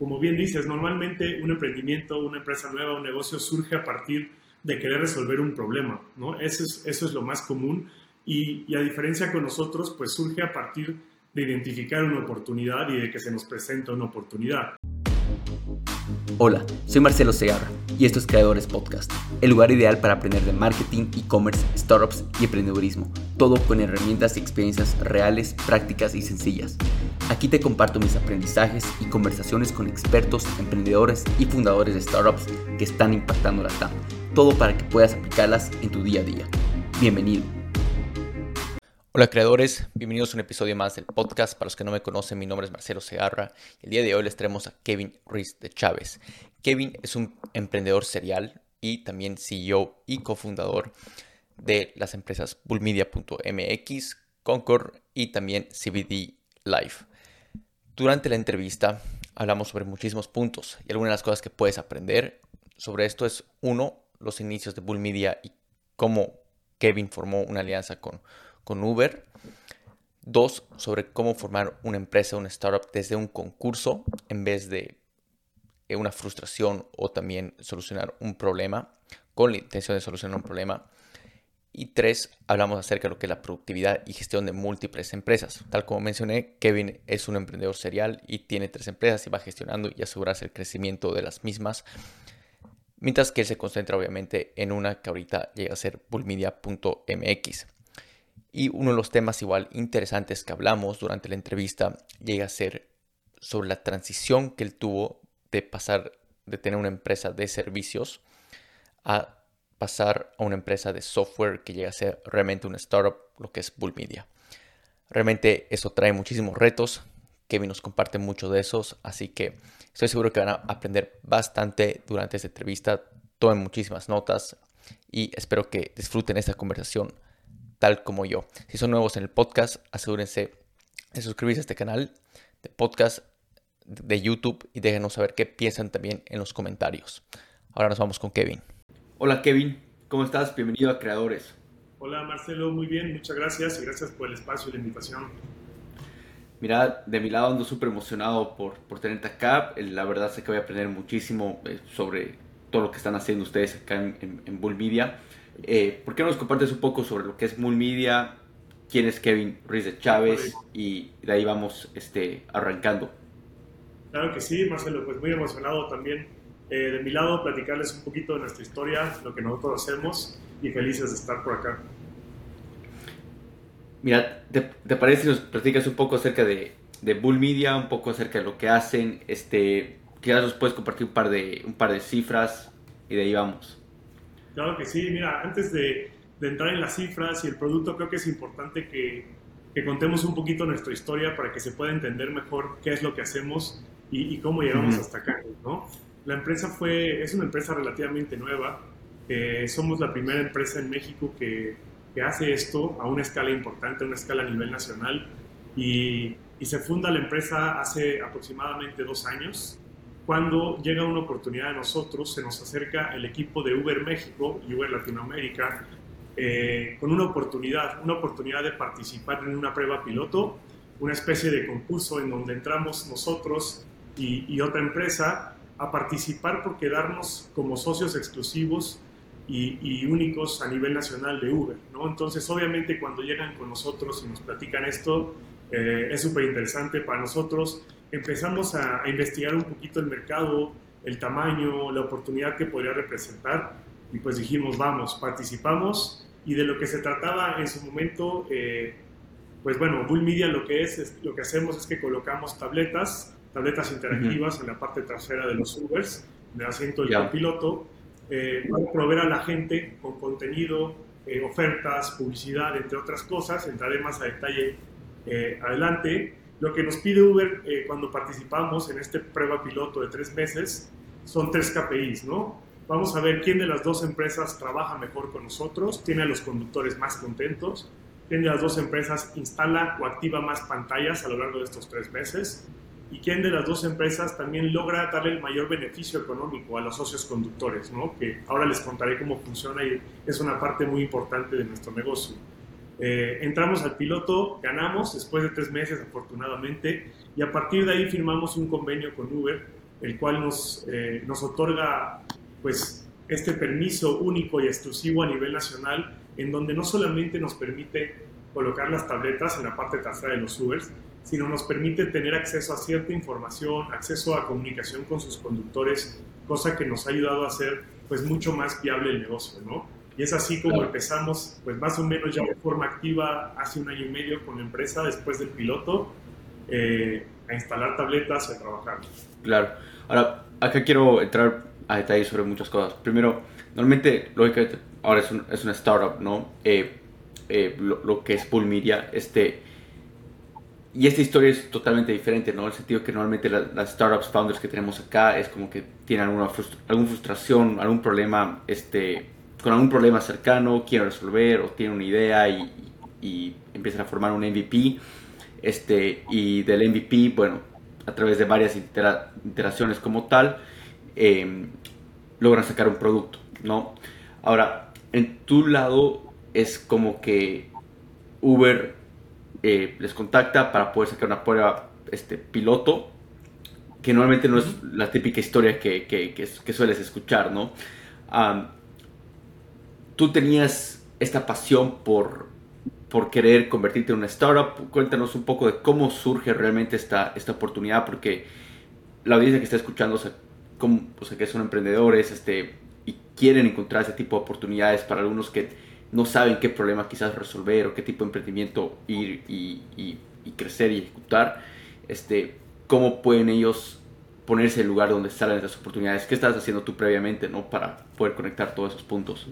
como bien dices, normalmente un emprendimiento, una empresa nueva, un negocio surge a partir de querer resolver un problema, ¿no? Eso es, eso es lo más común y, y, a diferencia con nosotros, pues surge a partir de identificar una oportunidad y de que se nos presenta una oportunidad. Hola, soy Marcelo Segarra y esto es Creadores Podcast, el lugar ideal para aprender de marketing, e-commerce, startups y emprendedurismo, todo con herramientas y experiencias reales, prácticas y sencillas. Aquí te comparto mis aprendizajes y conversaciones con expertos, emprendedores y fundadores de startups que están impactando la TAM, todo para que puedas aplicarlas en tu día a día. Bienvenido. Hola creadores, bienvenidos a un episodio más del podcast. Para los que no me conocen, mi nombre es Marcelo Segarra. El día de hoy les traemos a Kevin Ruiz de Chávez. Kevin es un emprendedor serial y también CEO y cofundador de las empresas bullmedia.mx, Concord y también CBD Life. Durante la entrevista hablamos sobre muchísimos puntos y algunas de las cosas que puedes aprender sobre esto es uno, los inicios de Bull Media y cómo Kevin formó una alianza con con Uber. Dos, sobre cómo formar una empresa, una startup desde un concurso en vez de eh, una frustración o también solucionar un problema con la intención de solucionar un problema. Y tres, hablamos acerca de lo que es la productividad y gestión de múltiples empresas. Tal como mencioné, Kevin es un emprendedor serial y tiene tres empresas y va gestionando y asegurarse el crecimiento de las mismas. Mientras que él se concentra obviamente en una que ahorita llega a ser bullmedia.mx. Y uno de los temas igual interesantes que hablamos durante la entrevista llega a ser sobre la transición que él tuvo de pasar de tener una empresa de servicios a pasar a una empresa de software que llega a ser realmente una startup, lo que es Bull Media. Realmente eso trae muchísimos retos. Kevin nos comparte mucho de esos, así que estoy seguro que van a aprender bastante durante esta entrevista. Tomen muchísimas notas y espero que disfruten esta conversación tal como yo. Si son nuevos en el podcast, asegúrense de suscribirse a este canal de podcast de YouTube y déjenos saber qué piensan también en los comentarios. Ahora nos vamos con Kevin. Hola Kevin, ¿cómo estás? Bienvenido a Creadores. Hola Marcelo, muy bien, muchas gracias y gracias por el espacio y la invitación. Mira, de mi lado ando súper emocionado por, por tenerte acá. La verdad sé que voy a aprender muchísimo eh, sobre todo lo que están haciendo ustedes acá en, en Bull Media. Eh, ¿Por qué no nos compartes un poco sobre lo que es Mulmedia, quién es Kevin Ruiz de Chávez y de ahí vamos este, arrancando? Claro que sí, Marcelo, pues muy emocionado también eh, de mi lado platicarles un poquito de nuestra historia, lo que nosotros hacemos y felices de estar por acá. Mira, ¿te, parece si nos platicas un poco acerca de, de Bull Media, un poco acerca de lo que hacen? Este, quizás nos puedes compartir un par de, un par de cifras y de ahí vamos. Claro que sí, mira, antes de, entrar en las cifras y el producto, creo que es importante que, contemos un poquito nuestra historia para que se pueda entender mejor qué es lo que hacemos y, cómo llegamos hasta acá, ¿no? La empresa fue, es una empresa relativamente nueva, eh, somos la primera empresa en México que, hace esto a una escala importante, a una escala a nivel nacional, y, y se funda la empresa hace aproximadamente dos años cuando llega una oportunidad de nosotros, se nos acerca el equipo de Uber México y Uber Latinoamérica eh, con una oportunidad, una oportunidad de participar en una prueba piloto, una especie de concurso en donde entramos nosotros y, otra empresa a participar por quedarnos como socios exclusivos y, únicos a nivel nacional de Uber. ¿no? Entonces, obviamente, cuando llegan con nosotros y nos platican esto, eh, es súper interesante para nosotros empezamos a, investigar un poquito el mercado, el tamaño, la oportunidad que podría representar y pues dijimos, vamos, participamos y de lo que se trataba en su momento, eh, pues bueno, Bull Media lo que es, lo que hacemos es que colocamos tabletas, tabletas interactivas en la parte trasera de los Ubers, en el asiento del piloto, eh, para proveer a la gente con contenido, eh, ofertas, publicidad, entre otras cosas, entraré más a detalle adelante, lo que nos pide Uber eh, cuando participamos en este prueba piloto de tres meses son tres KPIs, ¿no? Vamos a ver quién de las dos empresas trabaja mejor con nosotros, tiene a los conductores más contentos, quién de las dos empresas instala o activa más pantallas a lo largo de estos tres meses y quién de las dos empresas también logra darle el mayor beneficio económico a los socios conductores, ¿no? que ahora les contaré cómo funciona y es una parte muy importante de nuestro negocio. Eh, entramos al piloto, ganamos después de tres meses afortunadamente y a partir de ahí firmamos un convenio con Uber el cual nos, eh, nos otorga pues este permiso único y exclusivo a nivel nacional, en donde no solamente nos permite colocar las tabletas en la parte trasera de los Ubers, sino nos permite tener acceso a cierta información, acceso a comunicación con sus conductores, cosa que nos ha ayudado a hacer pues mucho más viable el negocio, ¿no? Y es así como empezamos, pues más o menos ya de forma activa hace un año y medio con la empresa después del piloto, eh, a instalar tabletas y a trabajar. Claro. Ahora, acá quiero entrar a detalles sobre muchas cosas. Primero, normalmente, lógicamente, ahora es, un, es una startup, ¿no? Eh, eh, lo, que es Bull Media, este, y esta historia es totalmente diferente, ¿no? En el sentido que normalmente las startups founders que tenemos acá es como que tienen alguna, alguna frustración, algún problema, este, con algún problema cercano, quieren resolver o tienen una idea y, y empiezan a formar un MVP. Este, y del MVP, bueno, a través de varias iteraciones como tal, eh, logran sacar un producto, ¿no? Ahora, en tu lado es como que Uber eh, les contacta para poder sacar una prueba este, piloto, que normalmente no es la típica historia que, que, sueles escuchar, ¿no? Tú tenías esta pasión por, por querer convertirte en una startup. Cuéntanos un poco de cómo surge realmente esta, esta oportunidad, porque la audiencia que está escuchando, o sea, o sea, que son emprendedores este, y quieren encontrar ese tipo de oportunidades para algunos que no saben qué problema quizás resolver o qué tipo de emprendimiento ir y, crecer y ejecutar, este, cómo pueden ellos ponerse en el lugar donde salen esas oportunidades. ¿Qué estás haciendo tú previamente ¿no? para poder conectar todos esos puntos?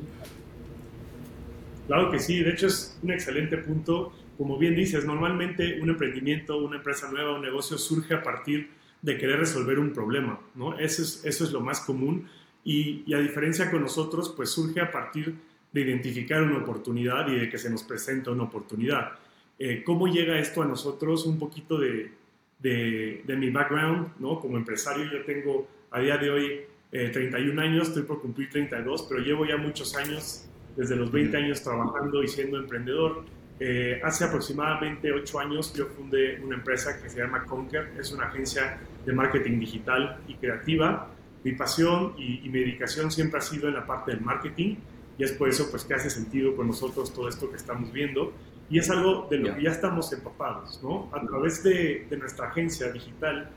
Claro que sí, de hecho es un excelente punto. Como bien dices, normalmente un emprendimiento, una empresa nueva, un negocio surge a partir de querer resolver un problema, ¿no? Eso es, eso es lo más común y, y, a diferencia con nosotros, pues surge a partir de identificar una oportunidad y de que se nos presenta una oportunidad. Eh, ¿Cómo llega esto a nosotros? Un poquito de, de, de, mi background, ¿no? Como empresario yo tengo a día de hoy 31 eh, años, estoy por cumplir 32, pero llevo ya muchos años, desde los 20 años trabajando y siendo emprendedor. Eh, hace aproximadamente 8 años yo fundé una empresa que se llama Conquer, es una agencia de marketing digital y creativa. Mi pasión y, y mi dedicación siempre ha sido en la parte del marketing y es por eso pues que hace sentido con nosotros todo esto que estamos viendo y es algo de lo que ya estamos empapados, ¿no? A través de, de nuestra agencia digital,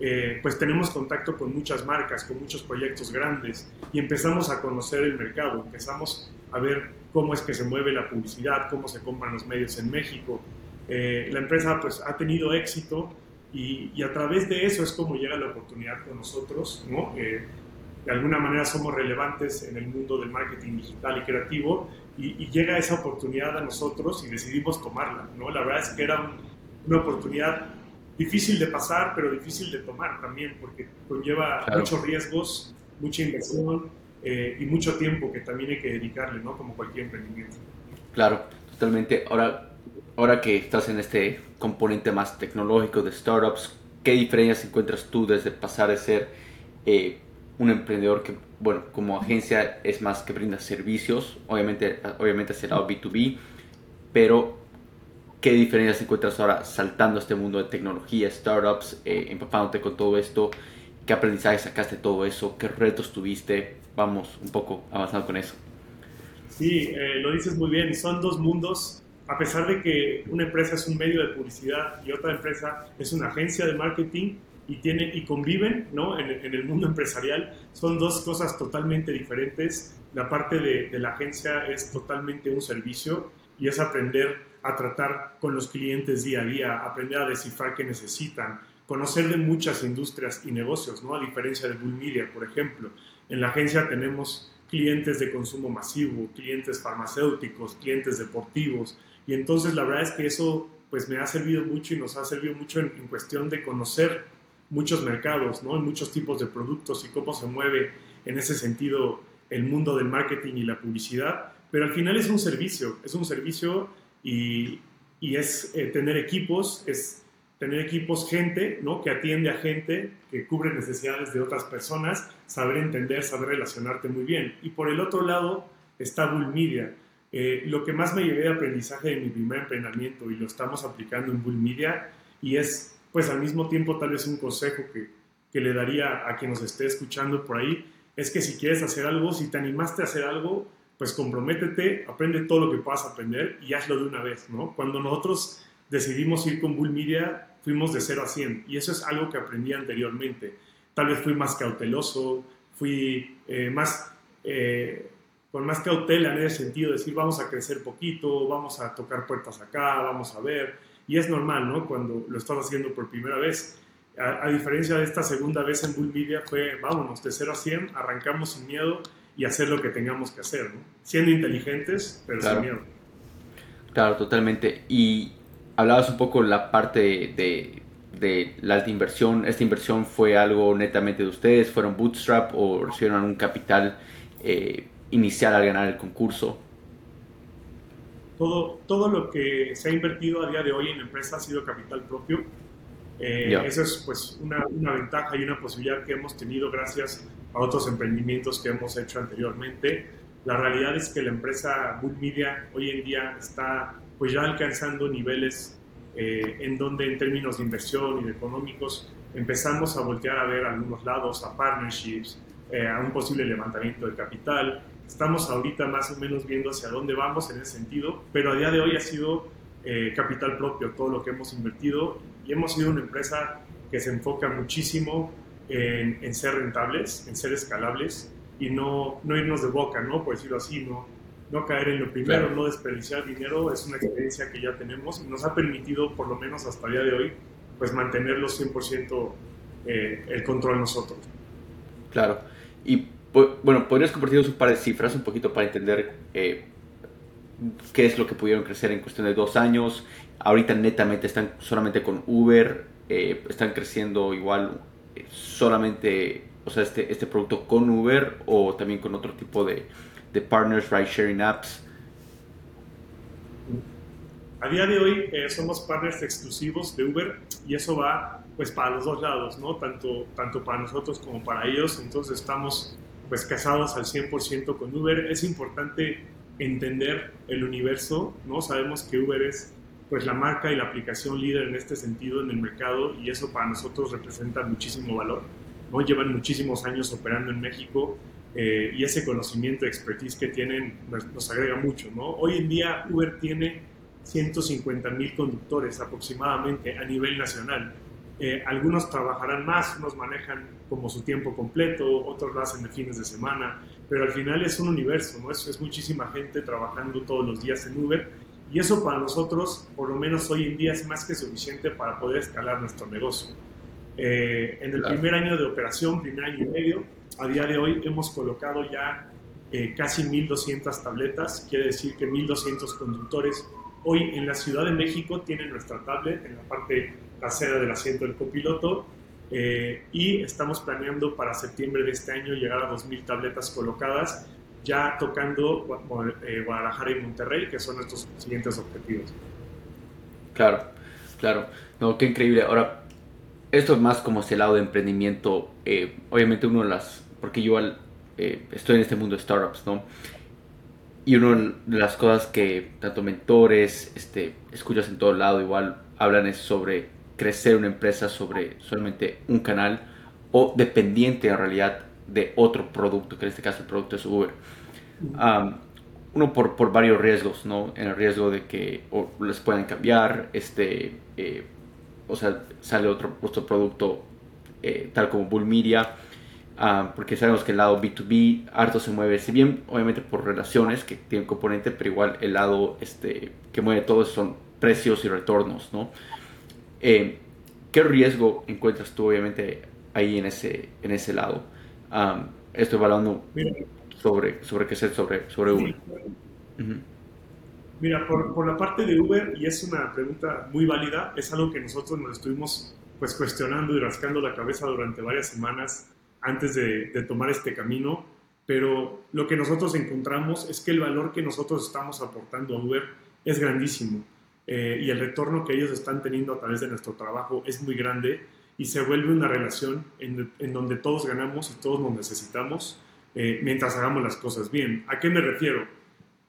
eh, pues tenemos contacto con muchas marcas, con muchos proyectos grandes y empezamos a conocer el mercado, empezamos a ver cómo es que se mueve la publicidad, cómo se compran los medios en México. Eh, la empresa pues ha tenido éxito y, y, a través de eso es como llega la oportunidad con nosotros, ¿no? Eh, de alguna manera somos relevantes en el mundo del marketing digital y creativo y, llega esa oportunidad a nosotros y decidimos tomarla, ¿no? La verdad es que era una oportunidad difícil de pasar, pero difícil de tomar también, porque conlleva muchos riesgos, mucha inversión eh, y mucho tiempo que también hay que dedicarle, ¿no? Como cualquier emprendimiento. Claro, totalmente. Ahora, ahora que estás en este componente más tecnológico de startups, ¿qué diferencias encuentras tú desde pasar de ser eh, un emprendedor que, bueno, como agencia es más que brinda servicios, obviamente, obviamente hacia el lado B2B, pero ¿qué diferencias encuentras ahora saltando a este mundo de tecnología, startups, eh, empapándote con todo esto? ¿Qué aprendizaje sacaste de todo eso? ¿Qué retos tuviste? Vamos un poco avanzando con eso. Sí, eh, lo dices muy bien, son dos mundos. A pesar de que una empresa es un medio de publicidad y otra empresa es una agencia de marketing, y, tienen, y conviven ¿no? en, el mundo empresarial. Son dos cosas totalmente diferentes. La parte de, de, la agencia es totalmente un servicio y es aprender a tratar con los clientes día a día, aprender a descifrar qué necesitan, conocer de muchas industrias y negocios, ¿no? a diferencia de Bull Media, por ejemplo. En la agencia tenemos clientes de consumo masivo, clientes farmacéuticos, clientes deportivos, y entonces la verdad es que eso pues me ha servido mucho y nos ha servido mucho en, en cuestión de conocer muchos mercados, ¿no? muchos tipos de productos y cómo se mueve en ese sentido el mundo del marketing y la publicidad, pero al final es un servicio, es un servicio y, y es eh, tener equipos, es tener equipos, gente, ¿no? Que atiende a gente, que cubre necesidades de otras personas, saber entender, saber relacionarte muy bien. Y por el otro lado está Bull Media. Eh, lo que más me llevé de aprendizaje de mi primer emprendimiento y lo estamos aplicando en Bull Media y es pues al mismo tiempo tal vez un consejo que, que le daría a quien nos esté escuchando por ahí es que si quieres hacer algo, si te animaste a hacer algo, pues comprométete, aprende todo lo que puedas aprender y hazlo de una vez, ¿no? Cuando nosotros decidimos ir con Bull Media, fuimos de 0 a 100 y eso es algo que aprendí anteriormente. Tal vez fui más cauteloso, fui eh, más, eh, con más cautela en ese sentido, decir vamos a crecer poquito, vamos a tocar puertas acá, vamos a ver. Y es normal, ¿no? Cuando lo estás haciendo por primera vez. A, diferencia de esta segunda vez en Bull Media fue, vámonos, de 0 a 100, arrancamos sin miedo y hacer lo que tengamos que hacer, ¿no? Siendo inteligentes, pero sin miedo. Claro, totalmente. Y hablabas un poco la parte de, de, la alta inversión. ¿Esta inversión fue algo netamente de ustedes? ¿Fueron bootstrap o recibieron un capital eh, inicial al ganar el concurso? Todo, todo lo que se ha invertido a día de hoy en la empresa ha sido capital propio. Eh, Esa es pues una, una, ventaja y una posibilidad que hemos tenido gracias a otros emprendimientos que hemos hecho anteriormente. La realidad es que la empresa Bull Media hoy en día está pues ya alcanzando niveles eh, en donde en términos de inversión y de económicos empezamos a voltear a ver a algunos lados, a partnerships, eh, a un posible levantamiento de capital. Estamos ahorita más o menos viendo hacia dónde vamos en ese sentido, pero a día de hoy ha sido eh, capital propio todo lo que hemos invertido y hemos sido una empresa que se enfoca muchísimo en, en ser rentables, en ser escalables y no, no irnos de boca, ¿no? Por decirlo así, no, no caer en lo primero, no desperdiciar dinero, es una experiencia que ya tenemos y nos ha permitido, por lo menos hasta el día de hoy, pues mantenerlo 100% eh, el control nosotros. Claro. Y bueno, ¿podrías compartir un par de cifras un poquito para entender eh, qué es lo que pudieron crecer en cuestión de dos años? Ahorita netamente están solamente con Uber, eh, están creciendo igual solamente, o sea, este, este producto con Uber o también con otro tipo de, de partners ride sharing apps? A día de hoy eh, somos partners exclusivos de Uber y eso va pues para los dos lados, ¿no? Tanto, tanto para nosotros como para ellos. Entonces estamos pues casados al 100% con Uber. Es importante entender el universo, ¿no? Sabemos que Uber es pues la marca y la aplicación líder en este sentido en el mercado y eso para nosotros representa muchísimo valor, ¿no? Llevan muchísimos años operando en México eh, y ese conocimiento expertise que tienen nos, agrega mucho. ¿no? Hoy en día Uber tiene 150 mil conductores aproximadamente a nivel nacional. Eh, algunos trabajarán más, unos manejan como su tiempo completo, otros lo hacen de fines de semana, pero al final es un universo, ¿no? es, es muchísima gente trabajando todos los días en Uber y eso para nosotros, por lo menos hoy en día, es más que suficiente para poder escalar nuestro negocio. Eh, en el primer año de operación, primer año y medio, a día de hoy hemos colocado ya eh, casi 1.200 tabletas, quiere decir que 1.200 conductores hoy en la Ciudad de México tienen nuestra tablet en la parte trasera del asiento del copiloto eh, y estamos planeando para septiembre de este año llegar a 2.000 tabletas colocadas, ya tocando eh, Guadalajara y Monterrey, que son nuestros siguientes objetivos. Claro, claro. No, qué increíble. Ahora, esto es más como ese lado de emprendimiento. obviamente uno de las porque yo eh, estoy en este mundo de startups, ¿no? Y una de las cosas que tanto mentores, este, escuchas en todo lado, igual hablan es sobre crecer una empresa sobre solamente un canal o dependiente en realidad de otro producto, que en este caso el producto es Uber. uno por, por, varios riesgos, ¿no? En el riesgo de que les puedan cambiar, este, eh, o sea, sale otro, otro producto eh, tal como Bull Media Ah, porque sabemos que el lado B2B harto se mueve, si bien obviamente por relaciones que tienen componente, pero igual el lado este, que mueve todo son precios y retornos, ¿no? Eh, ¿Qué riesgo encuentras tú obviamente ahí en ese, en ese lado? estoy hablando sobre, sobre qué ser sobre, sobre Uber. Mira, por, por, la parte de Uber, y es una pregunta muy válida, es algo que nosotros nos estuvimos pues cuestionando y rascando la cabeza durante varias semanas antes de, tomar este camino, pero lo que nosotros encontramos es que el valor que nosotros estamos aportando a Uber es grandísimo eh, y el retorno que ellos están teniendo a través de nuestro trabajo es muy grande y se vuelve una relación en, donde todos ganamos y todos nos necesitamos eh, mientras hagamos las cosas bien. ¿A qué me refiero?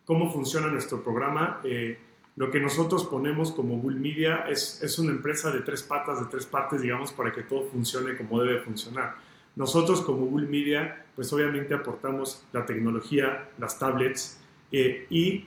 ¿Cómo funciona nuestro programa? Eh, Lo que nosotros ponemos como Bull Media es, es una empresa de tres patas, de tres partes, digamos, para que todo funcione como debe funcionar. Nosotros como Bull Media, pues obviamente aportamos la tecnología, las tablets eh, y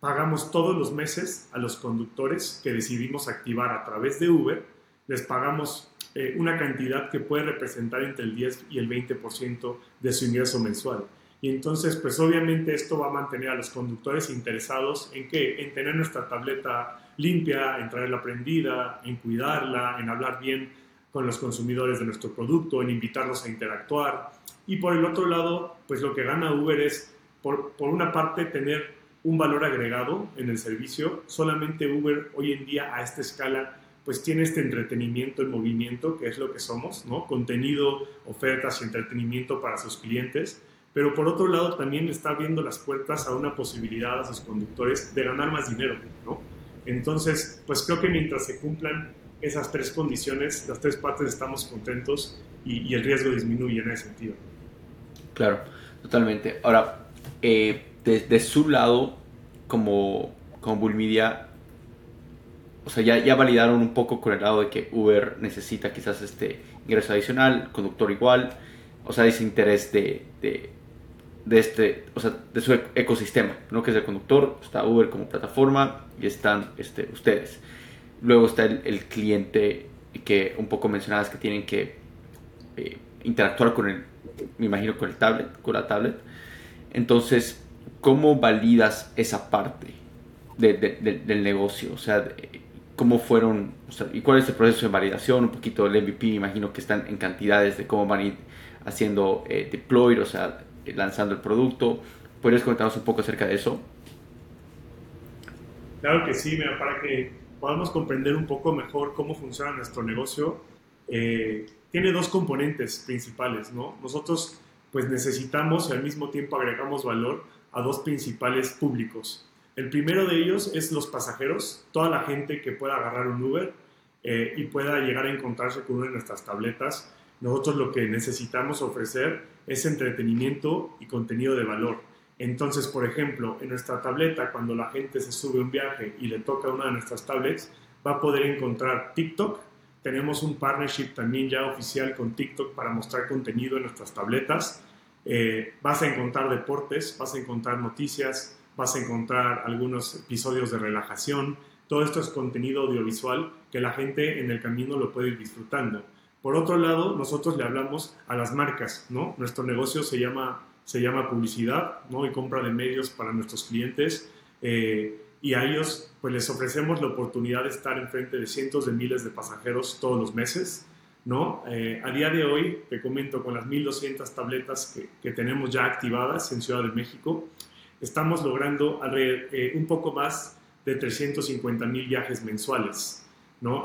pagamos todos los meses a los conductores que decidimos activar a través de Uber, les pagamos eh, una cantidad que puede representar entre el 10 y el 20% de su ingreso mensual. Y entonces, pues obviamente esto va a mantener a los conductores interesados en qué? En tener nuestra tableta limpia, en traerla prendida, en cuidarla, en hablar bien con los consumidores de nuestro producto, en invitarlos a interactuar. Y por el otro lado, pues lo que gana Uber es, por, por una parte, tener un valor agregado en el servicio. Solamente Uber hoy en día a esta escala pues tiene este entretenimiento en movimiento, que es lo que somos, ¿no? Contenido, ofertas y entretenimiento para sus clientes pero por otro lado también está abriendo las puertas a una posibilidad a sus conductores de ganar más dinero, ¿no? Entonces, pues creo que mientras se cumplan esas tres condiciones, las tres partes estamos contentos y, el riesgo disminuye en ese sentido. Claro, totalmente. Ahora, eh, de, su lado, como, como Bullmedia, o sea, ya, ya validaron un poco con el lado de que Uber necesita quizás este ingreso adicional, conductor igual, o sea, ese interés de, de, este, o sea, de su ecosistema, ¿no? que es el conductor, está Uber como plataforma y están este, ustedes. Luego está el, cliente que un poco mencionabas que tienen que eh, interactuar con el, me imagino, con el tablet, con la tablet. Entonces, ¿cómo validas esa parte del negocio? O sea, ¿cómo fueron, y cuál es el proceso de validación? Un poquito del MVP, imagino que están en cantidades de cómo van a ir haciendo eh, deploy, o sea, lanzando el producto. ¿Podrías comentarnos un poco acerca de eso? Claro que sí, mira, para que podamos comprender un poco mejor cómo funciona nuestro negocio, eh, tiene dos componentes principales, ¿no? Nosotros pues necesitamos y al mismo tiempo agregamos valor a dos principales públicos. El primero de ellos es los pasajeros, toda la gente que pueda agarrar un Uber eh, y pueda llegar a encontrarse con una de nuestras tabletas nosotros lo que necesitamos ofrecer es entretenimiento y contenido de valor. Entonces, por ejemplo, en nuestra tableta, cuando la gente se sube un viaje y le toca una de nuestras tablets, va a poder encontrar TikTok. Tenemos un partnership también ya oficial con TikTok para mostrar contenido en nuestras tabletas. Eh, vas a encontrar deportes, vas a encontrar noticias, vas a encontrar algunos episodios de relajación. Todo esto es contenido audiovisual que la gente en el camino lo puede ir disfrutando. Por otro lado, nosotros le hablamos a las marcas, ¿no? Nuestro negocio se llama, se llama publicidad, ¿no? Y compra de medios para nuestros clientes. Eh, y a ellos, pues les ofrecemos la oportunidad de estar enfrente de cientos de miles de pasajeros todos los meses, ¿no? Eh, a día de hoy, te comento, con las 1.200 tabletas que, que, tenemos ya activadas en Ciudad de México, estamos logrando eh, un poco más de 350 mil viajes mensuales.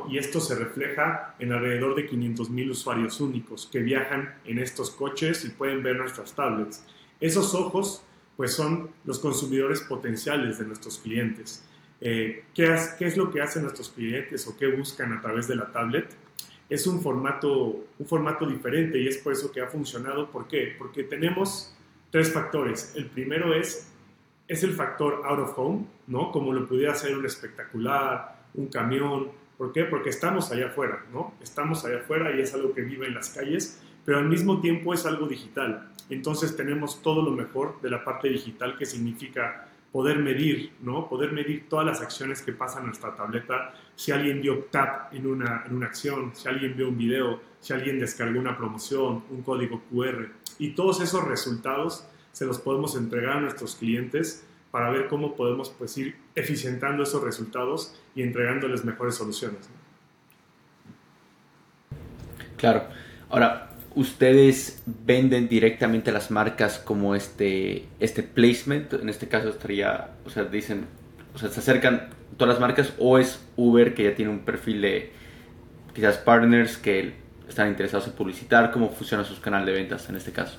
Y esto se refleja en alrededor de 500.000 usuarios únicos que viajan en estos coches y pueden ver nuestras tablets. Esos ojos, pues son los consumidores potenciales de nuestros clientes. Eh, ¿qué, es, lo que hacen nuestros clientes o qué buscan a través de la tablet? Es un formato, un formato diferente y es por eso que ha funcionado. ¿Por qué? Porque tenemos tres factores. El primero es, es el factor out of home, ¿no? Como lo pudiera ser un espectacular, un camión, ¿Por qué? Porque estamos allá afuera, ¿no? Estamos allá afuera y es algo que vive en las calles, pero al mismo tiempo es algo digital. Entonces tenemos todo lo mejor de la parte digital que significa poder medir, ¿no? Poder medir todas las acciones que pasan en nuestra tableta, si alguien dio tap en una, en una acción, si alguien vio un video, si alguien descargó una promoción, un código QR. Y todos esos resultados se los podemos entregar a nuestros clientes para ver cómo podemos pues, ir eficientando esos resultados y entregándoles mejores soluciones. Claro. Ahora, ustedes venden directamente a las marcas como este, este placement, en este caso estaría, o sea, dicen, o sea, se acercan todas las marcas o es Uber que ya tiene un perfil de quizás partners que están interesados en publicitar, cómo funciona sus canales de ventas en este caso.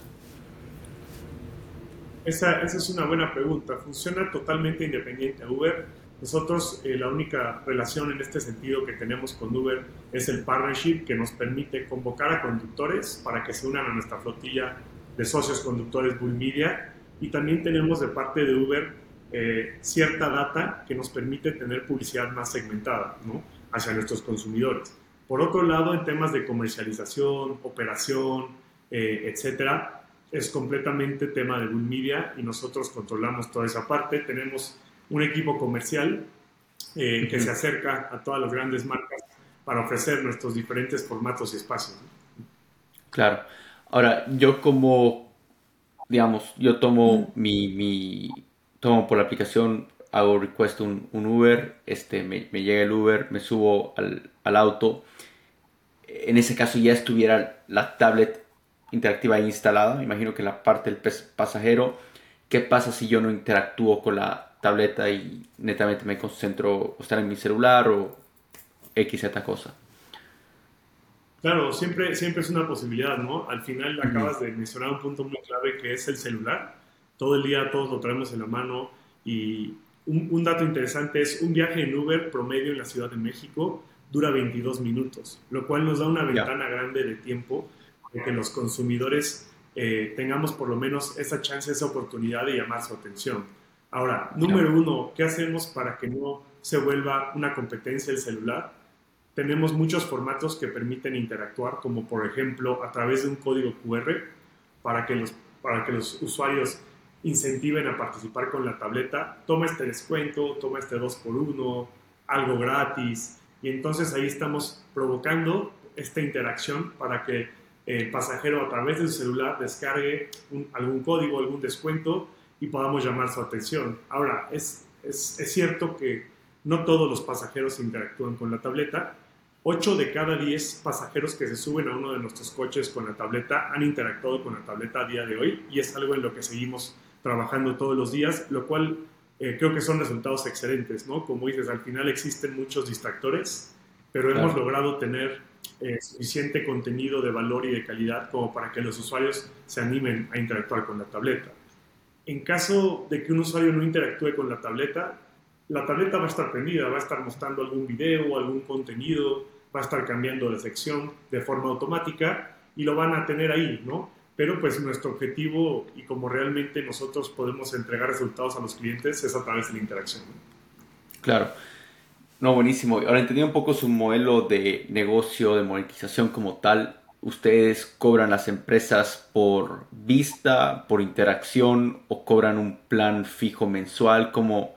Esa, esa, es una buena pregunta. Funciona totalmente independiente a Uber. Nosotros eh, la única relación en este sentido que tenemos con Uber es el partnership que nos permite convocar a conductores para que se unan a nuestra flotilla de socios conductores Bull Media. Y también tenemos de parte de Uber eh, cierta data que nos permite tener publicidad más segmentada ¿no? hacia nuestros consumidores. Por otro lado, en temas de comercialización, operación, eh, etcétera, es completamente tema de Bull Media y nosotros controlamos toda esa parte. Tenemos un equipo comercial eh, que se acerca a todas las grandes marcas para ofrecer nuestros diferentes formatos y espacios. Claro. Ahora, yo como, digamos, yo tomo mi, mi tomo por la aplicación, hago request un, un Uber, este, me, me, llega el Uber, me subo al, al, auto. En ese caso ya estuviera la tablet interactiva instalada, imagino que la parte del pasajero. ¿Qué pasa si yo no interactúo con la tableta y netamente me concentro o estar en mi celular o X, cosa. Claro, siempre, siempre es una posibilidad, ¿no? Al final acabas de mencionar un punto muy clave que es el celular. Todo el día todos lo traemos en la mano y un, dato interesante es un viaje en Uber promedio en la Ciudad de México dura 22 minutos, lo cual nos da una ventana grande de tiempo para que los consumidores eh, tengamos por lo menos esa chance, esa oportunidad de llamar su atención. Ahora, número uno, ¿qué hacemos para que no se vuelva una competencia el celular? Tenemos muchos formatos que permiten interactuar, como por ejemplo a través de un código QR para que los, para que los usuarios incentiven a participar con la tableta. Toma este descuento, toma este 2x1, algo gratis. Y entonces ahí estamos provocando esta interacción para que el pasajero a través de su celular descargue algún código, algún descuento y podamos llamar su atención. Ahora, es, es, es cierto que no todos los pasajeros interactúan con la tableta. 8 de cada 10 pasajeros que se suben a uno de nuestros coches con la tableta han interactuado con la tableta a día de hoy y es algo en lo que seguimos trabajando todos los días, lo cual eh, creo que son resultados excelentes, ¿no? Como dices, al final existen muchos distractores, pero hemos logrado tener eh, suficiente contenido de valor y de calidad como para que los usuarios se animen a interactuar con la tableta. En caso de que un usuario no interactúe con la tableta, la tableta va a estar prendida, va a estar mostrando algún video, algún contenido, va a estar cambiando de sección de forma automática y lo van a tener ahí, ¿no? Pero pues nuestro objetivo y como realmente nosotros podemos entregar resultados a los clientes es a través de la interacción. Claro. No, buenísimo. Ahora entendí un poco su modelo de negocio, de monetización como tal ustedes cobran las empresas por vista, por interacción o cobran un plan fijo mensual? ¿Cómo,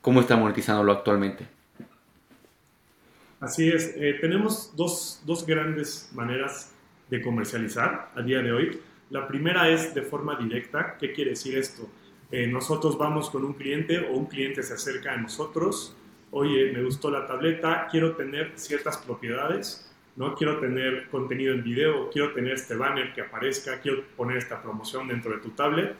cómo están monetizándolo actualmente? Así es, eh, tenemos dos, dos, grandes maneras de comercializar a día de hoy. La primera es de forma directa. ¿Qué quiere decir esto? Eh, nosotros vamos con un cliente o un cliente se acerca a nosotros. Oye, me gustó la tableta, quiero tener ciertas propiedades ¿no? Quiero tener contenido en video, quiero tener este banner que aparezca, quiero poner esta promoción dentro de tu tablet.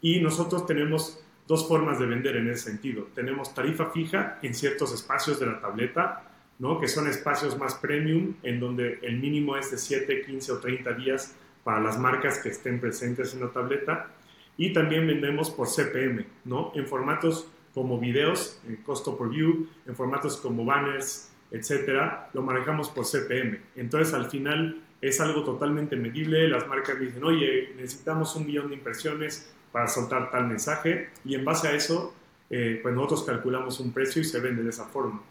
Y nosotros tenemos dos formas de vender en ese sentido. Tenemos tarifa fija en ciertos espacios de la tableta, ¿no? que son espacios más premium, en donde el mínimo es de 7, 15 o 30 días para las marcas que estén presentes en la tableta. Y también vendemos por CPM, ¿no? en formatos como videos, en costo per view, en formatos como banners, etcétera, lo manejamos por CPM. Entonces, al final es algo totalmente medible. Las marcas dicen, oye, necesitamos un millón de impresiones para soltar tal mensaje, y en base a eso, eh, pues nosotros calculamos un precio y se vende de esa forma.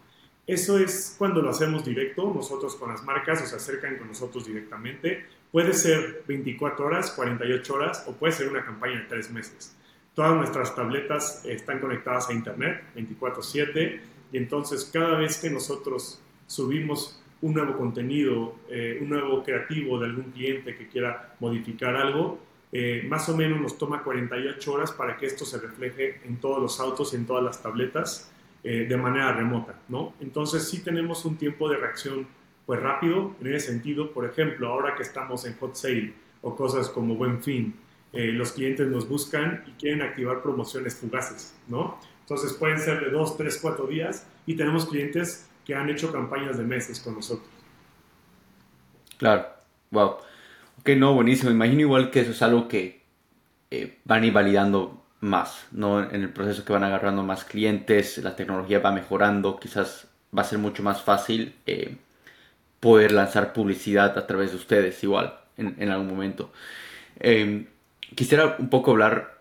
Eso es cuando lo hacemos directo, nosotros con las marcas o se acercan con nosotros directamente. Puede ser 24 horas, 48 horas o puede ser una campaña de 3 meses. Todas nuestras tabletas están conectadas a Internet 24/7 y entonces cada vez que nosotros subimos un nuevo contenido, eh, un nuevo creativo de algún cliente que quiera modificar algo, eh, más o menos nos toma 48 horas para que esto se refleje en todos los autos y en todas las tabletas eh, de manera remota, ¿no? Entonces sí tenemos un tiempo de reacción pues rápido en ese sentido. Por ejemplo, ahora que estamos en hot sale o cosas como buen fin, los clientes nos buscan y quieren activar promociones fugaces, ¿no? Entonces pueden ser de dos, tres, cuatro días y tenemos clientes que han hecho campañas de meses con nosotros. Claro, wow. Ok, no, buenísimo. Imagino igual que eso es algo que eh, van a ir validando más, ¿no? En el proceso que van agarrando más clientes, la tecnología va mejorando, quizás va a ser mucho más fácil eh, poder lanzar publicidad a través de ustedes igual en, algún momento. Em, quisiera un poco hablar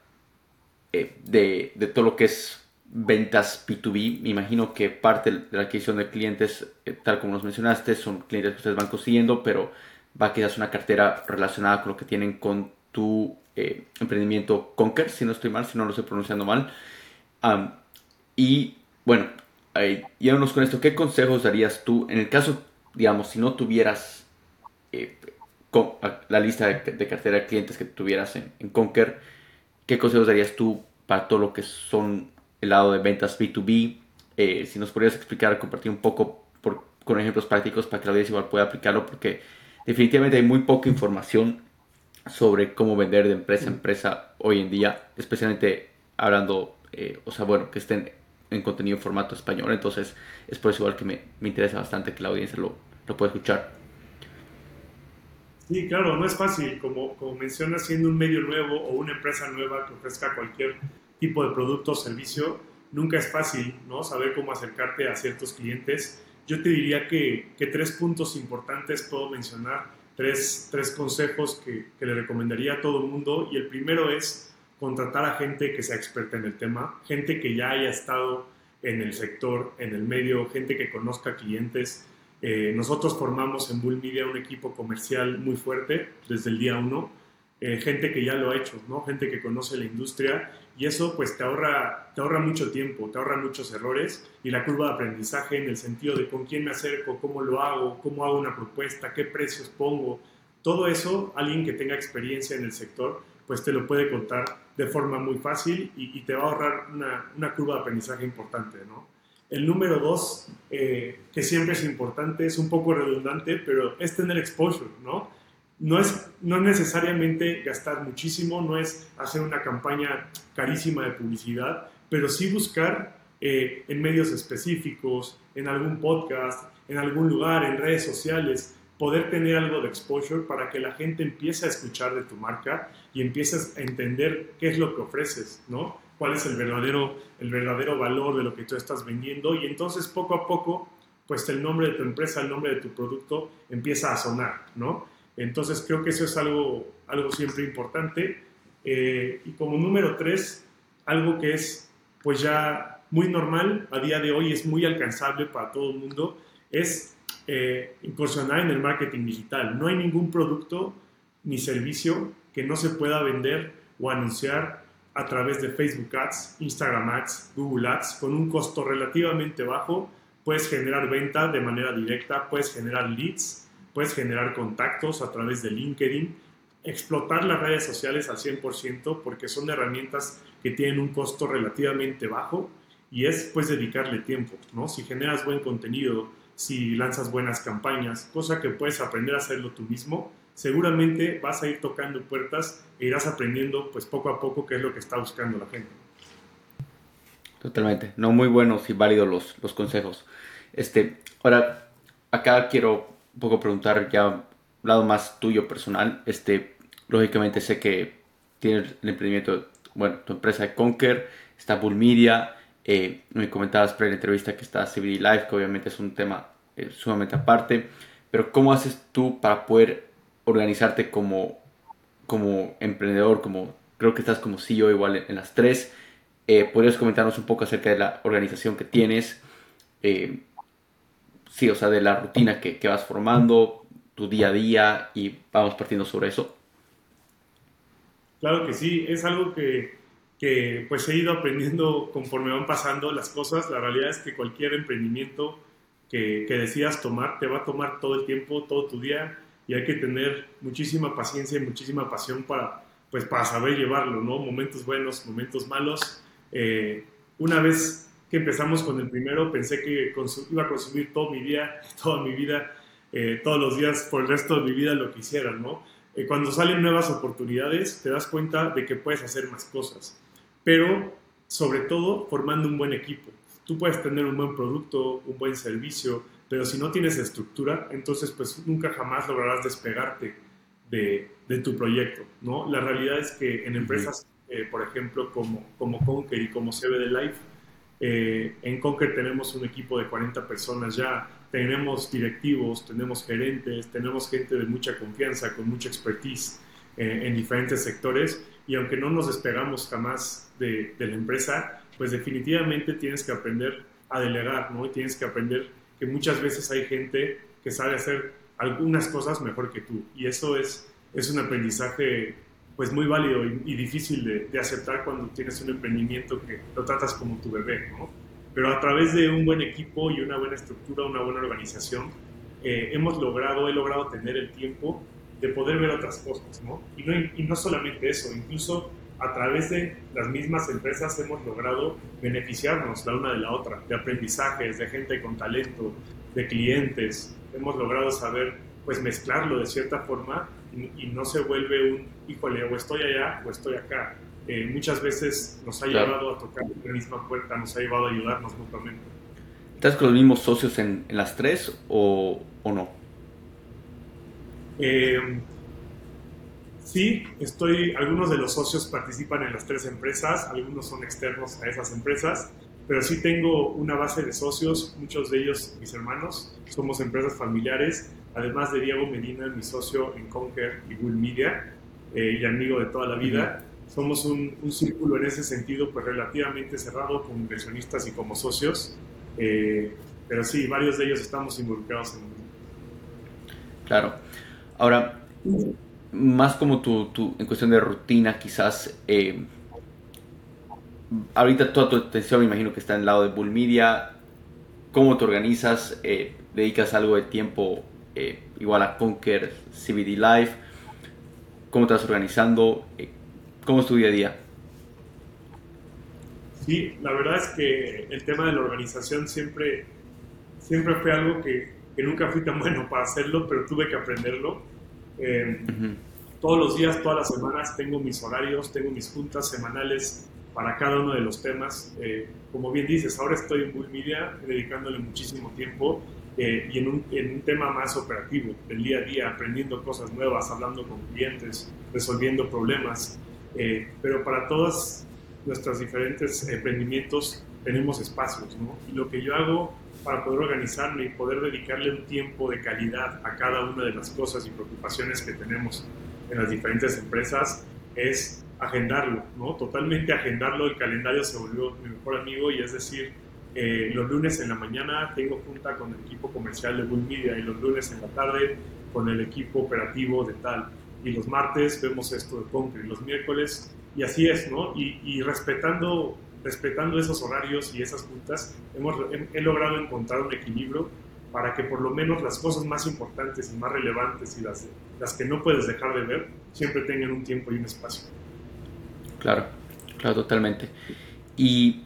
eh, de, todo lo que es ventas B2B. Me imagino que parte de la adquisición de clientes, eh, tal como nos mencionaste, son clientes que ustedes van consiguiendo, pero va quizás una cartera relacionada con lo que tienen con tu eh, emprendimiento Conquer, si no estoy mal, si no lo estoy pronunciando mal. y bueno, yéndonos con esto, ¿qué consejos darías tú en el caso, digamos, si no tuvieras eh, la lista de, cartera de clientes que tuvieras en, en Conquer, ¿qué consejos darías tú para todo lo que son el lado de ventas B2B? Eh, si nos podrías explicar, compartir un poco por, con ejemplos prácticos para que la audiencia igual pueda aplicarlo, porque definitivamente hay muy poca información sobre cómo vender de empresa a empresa hoy en día, especialmente hablando, eh, o sea, bueno, que estén en contenido en formato español. Entonces, es por eso igual que me, me interesa bastante que la audiencia lo, lo pueda escuchar. Sí, claro, no es fácil, como, como mencionas, siendo un medio nuevo o una empresa nueva que ofrezca cualquier tipo de producto o servicio, nunca es fácil, ¿no? Saber cómo acercarte a ciertos clientes. Yo te diría que, que tres puntos importantes puedo mencionar, tres, tres consejos que, que le recomendaría a todo el mundo. Y el primero es contratar a gente que sea experta en el tema, gente que ya haya estado en el sector, en el medio, gente que conozca clientes, eh, nosotros formamos en Bull Media un equipo comercial muy fuerte desde el día uno, eh, gente que ya lo ha hecho, ¿no? gente que conoce la industria y eso pues te ahorra, te ahorra mucho tiempo, te ahorra muchos errores y la curva de aprendizaje en el sentido de con quién me acerco, cómo lo hago, cómo hago una propuesta, qué precios pongo, todo eso alguien que tenga experiencia en el sector pues te lo puede contar de forma muy fácil y, te va a ahorrar una, una curva de aprendizaje importante, ¿no? El número dos, eh, que siempre es importante, es un poco redundante, pero es tener exposure, ¿no? No es, no necesariamente gastar muchísimo, no es hacer una campaña carísima de publicidad, pero sí buscar eh, en medios específicos, en algún podcast, en algún lugar, en redes sociales, poder tener algo de exposure para que la gente empiece a escuchar de tu marca y empieces a entender qué es lo que ofreces, ¿no? Cuál es el verdadero, el verdadero valor de lo que tú estás vendiendo y entonces poco a poco, pues el nombre de tu empresa, el nombre de tu producto empieza a sonar, ¿no? Entonces creo que eso es algo, algo siempre importante. Eh, y como número tres, algo que es pues ya muy normal a día de hoy, es muy alcanzable para todo el mundo, es eh, incursionar en el marketing digital. No hay ningún producto ni servicio que no se pueda vender o anunciar a través de Facebook Ads, Instagram Ads, Google Ads, con un costo relativamente bajo. Puedes generar venta de manera directa, puedes generar leads, puedes generar contactos a través de LinkedIn, explotar las redes sociales al 100% porque son herramientas que tienen un costo relativamente bajo y es pues dedicarle tiempo, ¿no? Si generas buen contenido, si lanzas buenas campañas, cosa que puedes aprender a hacerlo tú mismo, seguramente vas a ir tocando puertas e irás aprendiendo pues poco a poco qué es lo que está buscando la gente. Totalmente, no muy buenos y válidos los, los consejos. Este, ahora, acá quiero un poco preguntar ya un lado más tuyo personal. Este, lógicamente sé que tienes el emprendimiento, bueno, tu empresa de Conquer, está Bull Media, eh, me comentabas pre la entrevista que está CBD Live, que obviamente es un tema eh, sumamente aparte, pero ¿cómo haces tú para poder organizarte como, como emprendedor, como creo que estás como CEO igual en, las tres. Eh, ¿Podrías comentarnos un poco acerca de la organización que tienes? Eh, sí, o sea, de la rutina que, que, vas formando, tu día a día y vamos partiendo sobre eso. Claro que sí, es algo que, que pues he ido aprendiendo conforme van pasando las cosas. La realidad es que cualquier emprendimiento que, que decidas tomar te va a tomar todo el tiempo, todo tu día y hay que tener muchísima paciencia y muchísima pasión para, pues, para saber llevarlo, ¿no? Momentos buenos, momentos malos. Eh, una vez que empezamos con el primero, pensé que iba a consumir todo mi día, toda mi vida, eh, todos los días por el resto de mi vida lo que hiciera, ¿no? Eh, cuando salen nuevas oportunidades, te das cuenta de que puedes hacer más cosas, pero sobre todo formando un buen equipo. Tú puedes tener un buen producto, un buen servicio, pero si no tienes estructura, entonces pues nunca jamás lograrás despegarte de, de tu proyecto, ¿no? La realidad es que en empresas, eh, por ejemplo, como, como Conquer y como CBD Life, eh, en Conquer tenemos un equipo de 40 personas ya, tenemos directivos, tenemos gerentes, tenemos gente de mucha confianza, con mucha expertise eh, en diferentes sectores y aunque no nos despegamos jamás de, de, la empresa, pues definitivamente tienes que aprender a delegar, ¿no? Y tienes que aprender que muchas veces hay gente que sabe hacer algunas cosas mejor que tú. Y eso es, es un aprendizaje pues muy válido y, difícil de, de, aceptar cuando tienes un emprendimiento que lo tratas como tu bebé, ¿no? Pero a través de un buen equipo y una buena estructura, una buena organización, eh, hemos logrado, he logrado tener el tiempo de poder ver otras cosas, ¿no? Y, ¿no? y no solamente eso, incluso a través de las mismas empresas hemos logrado beneficiarnos la una de la otra, de aprendizajes, de gente con talento, de clientes. Hemos logrado saber, pues, mezclarlo de cierta forma y, no se vuelve un, híjole, o estoy allá o estoy acá. Eh, muchas veces nos ha llevado a tocar la misma puerta, nos ha llevado a ayudarnos mutuamente. ¿Estás con los mismos socios en, en las tres o, o no? Eh, Sí, estoy, algunos de los socios participan en las tres empresas, algunos son externos a esas empresas, pero sí tengo una base de socios, muchos de ellos mis hermanos, somos empresas familiares, además de Diego Medina, mi socio en Conquer y Bull Media eh, y amigo de toda la vida. Somos un, círculo en ese sentido pues relativamente cerrado como inversionistas y como socios, eh, pero sí, varios de ellos estamos involucrados en Claro. Ahora, más como tu, en cuestión de rutina, quizás. Eh, ahorita toda tu atención me imagino que está en el lado de Bull Media. ¿Cómo te organizas? Eh, ¿Dedicas algo de tiempo eh, igual a Conquer CBD Live? ¿Cómo te organizando? ¿Cómo es tu día a día? Sí, la verdad es que el tema de la organización siempre, siempre fue algo que, que nunca fui tan bueno para hacerlo, pero tuve que aprenderlo eh, todos los días, todas las semanas tengo mis horarios, tengo mis juntas semanales para cada uno de los temas. Eh, como bien dices, ahora estoy en Bull Media dedicándole muchísimo tiempo eh, y en un, en un, tema más operativo, del día a día, aprendiendo cosas nuevas, hablando con clientes, resolviendo problemas. pero para todos nuestros diferentes emprendimientos tenemos espacios, ¿no? Y lo que yo hago para poder organizarme y poder dedicarle un tiempo de calidad a cada una de las cosas y preocupaciones que tenemos en las diferentes empresas es agendarlo, ¿no? Totalmente agendarlo, el calendario se volvió mi mejor amigo y es decir, eh, los lunes en la mañana tengo junta con el equipo comercial de Bull Media y los lunes en la tarde con el equipo operativo de tal. Y los martes vemos esto de compra y los miércoles, y así es, ¿no? Y, y respetando respetando esos horarios y esas juntas, hemos, he, logrado encontrar un equilibrio para que por lo menos las cosas más importantes y más relevantes y las, las que no puedes dejar de ver siempre tengan un tiempo y un espacio. Claro, claro, totalmente. Y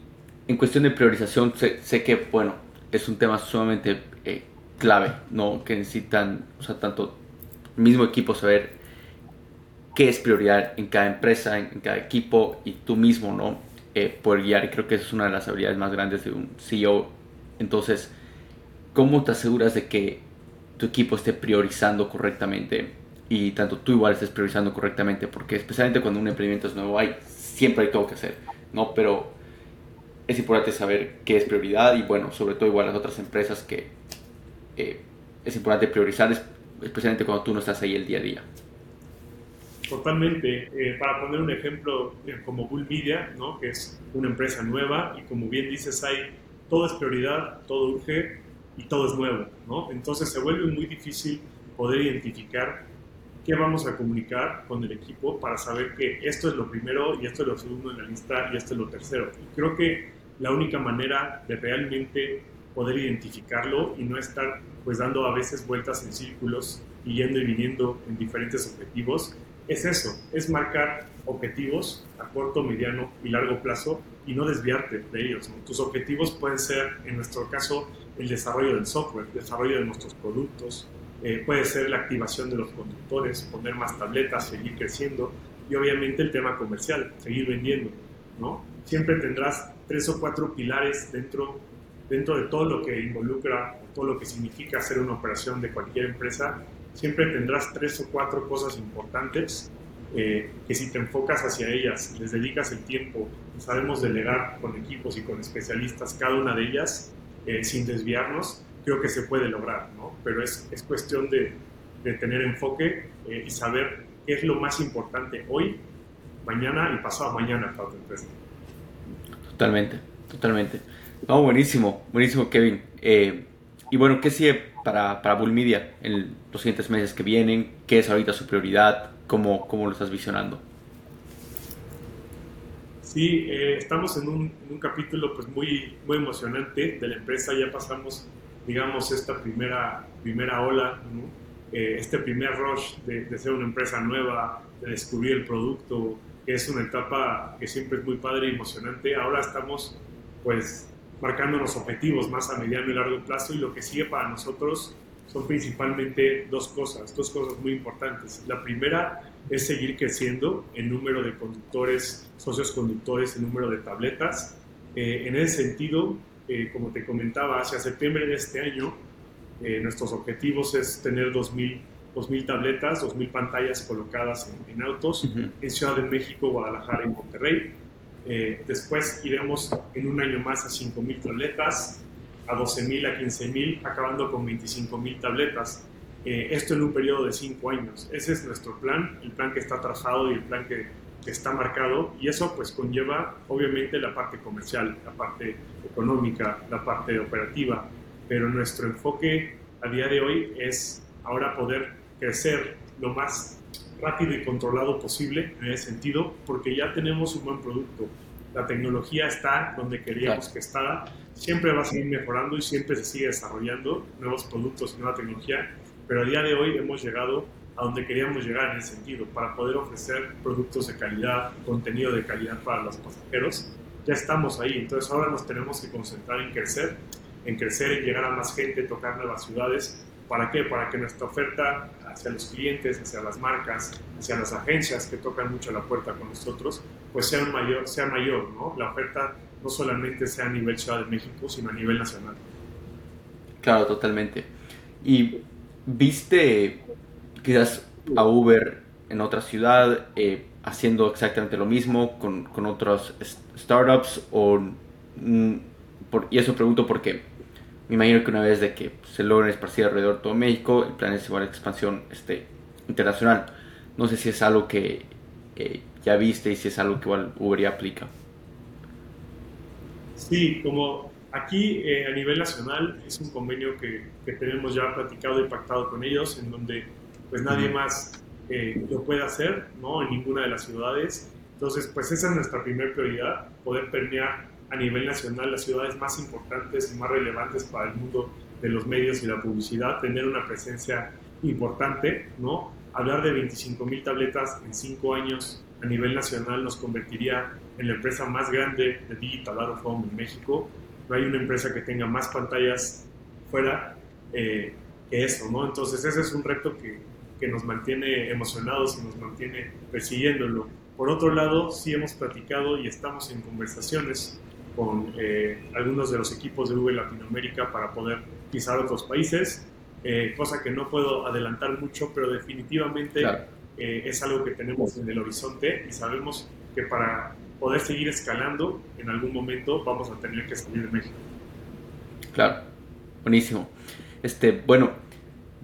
en cuestión de priorización, sé, que, bueno, es un tema sumamente eh, clave, ¿no? Que necesitan, o sea, tanto el mismo equipo saber qué es prioridad en cada empresa, en cada equipo y tú mismo, ¿no? Eh, poder guiar creo que es una de las habilidades más grandes de un CEO. Entonces, ¿cómo te aseguras de que tu equipo esté priorizando correctamente y tanto tú igual estés priorizando correctamente? Porque especialmente cuando un emprendimiento es nuevo, hay, siempre hay todo que hacer, ¿no? Pero es importante saber qué es prioridad y bueno, sobre todo igual las otras empresas que eh, es importante priorizar, especialmente cuando tú no estás ahí el día a día. Totalmente. Eh, para poner un ejemplo eh, como Bull Media, ¿no? que es una empresa nueva y como bien dices, hay todo es prioridad, todo urge y todo es nuevo. ¿no? Entonces se vuelve muy difícil poder identificar qué vamos a comunicar con el equipo para saber que esto es lo primero y esto es lo segundo en la lista y esto es lo tercero. Y creo que la única manera de realmente poder identificarlo y no estar pues dando a veces vueltas en círculos y yendo y viniendo en diferentes objetivos es eso, es marcar objetivos a corto, mediano y largo plazo y no desviarte de ellos. Tus objetivos pueden ser, en nuestro caso, el desarrollo del software, el desarrollo de nuestros productos, eh, puede ser la activación de los conductores, poner más tabletas, seguir creciendo y obviamente el tema comercial, seguir vendiendo. ¿no? Siempre tendrás tres o cuatro pilares dentro, dentro de todo lo que involucra, todo lo que significa hacer una operación de cualquier empresa siempre tendrás tres o cuatro cosas importantes eh, que si te enfocas hacia ellas, les dedicas el tiempo, sabemos delegar con equipos y con especialistas cada una de ellas eh, sin desviarnos, creo que se puede lograr, ¿no? Pero es, es cuestión de, de, tener enfoque eh, y saber qué es lo más importante hoy mañana y pasado mañana para tu empresa. Totalmente, totalmente. No, buenísimo, buenísimo Kevin. Y bueno, ¿qué sigue para, para Bull Media en los siguientes meses que vienen? ¿Qué es ahorita su prioridad? ¿Cómo, cómo lo estás visionando? Sí, eh, estamos en un, un, capítulo pues muy, muy emocionante de la empresa. Ya pasamos, digamos, esta primera, primera ola, eh, este primer rush de, de, ser una empresa nueva, de descubrir el producto, que es una etapa que siempre es muy padre y emocionante. Ahora estamos pues marcándonos objetivos más a mediano y largo plazo y lo que sigue para nosotros son principalmente dos cosas, dos cosas muy importantes. La primera es seguir creciendo en número de conductores, socios conductores, en número de tabletas. Eh, en ese sentido, eh, como te comentaba, hacia septiembre de este año, eh, nuestros objetivos es tener 2.000, 2000 tabletas, 2.000 pantallas colocadas en, en autos en Ciudad de México, Guadalajara y Monterrey. Después iremos en un año más a 5.000 tabletas, a 12.000, a 15.000, acabando con 25.000 tabletas. Eh, esto en un periodo de cinco años. Ese es nuestro plan, el plan que está trazado y el plan que, que, está marcado y eso pues conlleva obviamente la parte comercial, la parte económica, la parte operativa, pero nuestro enfoque a día de hoy es ahora poder crecer lo más rápido y controlado posible en ese sentido porque ya tenemos un buen producto. La tecnología está donde queríamos que estaba, siempre va a seguir mejorando y siempre se sigue desarrollando nuevos productos y nueva tecnología pero a día de hoy hemos llegado a donde queríamos llegar en ese sentido, para poder ofrecer productos de calidad, contenido de calidad para los pasajeros. Ya estamos ahí, entonces ahora nos tenemos que concentrar en crecer, en crecer, en llegar a más gente, tocar nuevas ciudades. ¿Para qué? Para que nuestra oferta hacia los clientes, hacia las marcas, hacia las agencias que tocan mucho la puerta con nosotros, pues sea mayor, sea mayor, ¿no? La oferta no solamente sea a nivel Ciudad de México, sino a nivel nacional. Claro, totalmente. Y ¿Viste quizás a Uber en otra ciudad eh, haciendo exactamente lo mismo con, con otros startups? O, mm, por, y eso pregunto porque me imagino que una vez de que se logren esparcir alrededor de todo México, el plan es igual expansión este, internacional. No sé si es algo que eh, ya viste y si es algo que igual Uber ya aplica. Sí, como Aquí, eh, a nivel nacional, es un convenio que, que, tenemos ya platicado y pactado con ellos, en donde pues nadie más eh, lo puede hacer, ¿no? En ninguna de las ciudades. Entonces, pues esa es nuestra primera prioridad, poder permear a nivel nacional las ciudades más importantes y más relevantes para el mundo de los medios y la publicidad, tener una presencia importante, ¿no? Hablar de 25 mil tabletas en cinco años a nivel nacional nos convertiría en la empresa más grande de Digital Out of Home en México no hay una empresa que tenga más pantallas fuera eh, que eso, ¿no? Entonces ese es un reto que, que, nos mantiene emocionados y nos mantiene persiguiéndolo. Por otro lado, sí hemos platicado y estamos en conversaciones con eh, algunos de los equipos de Google Latinoamérica para poder pisar otros países, eh, cosa que no puedo adelantar mucho, pero definitivamente es algo que tenemos en el horizonte y sabemos que para poder seguir escalando, en algún momento vamos a tener que salir de México. Claro, buenísimo. Este, bueno,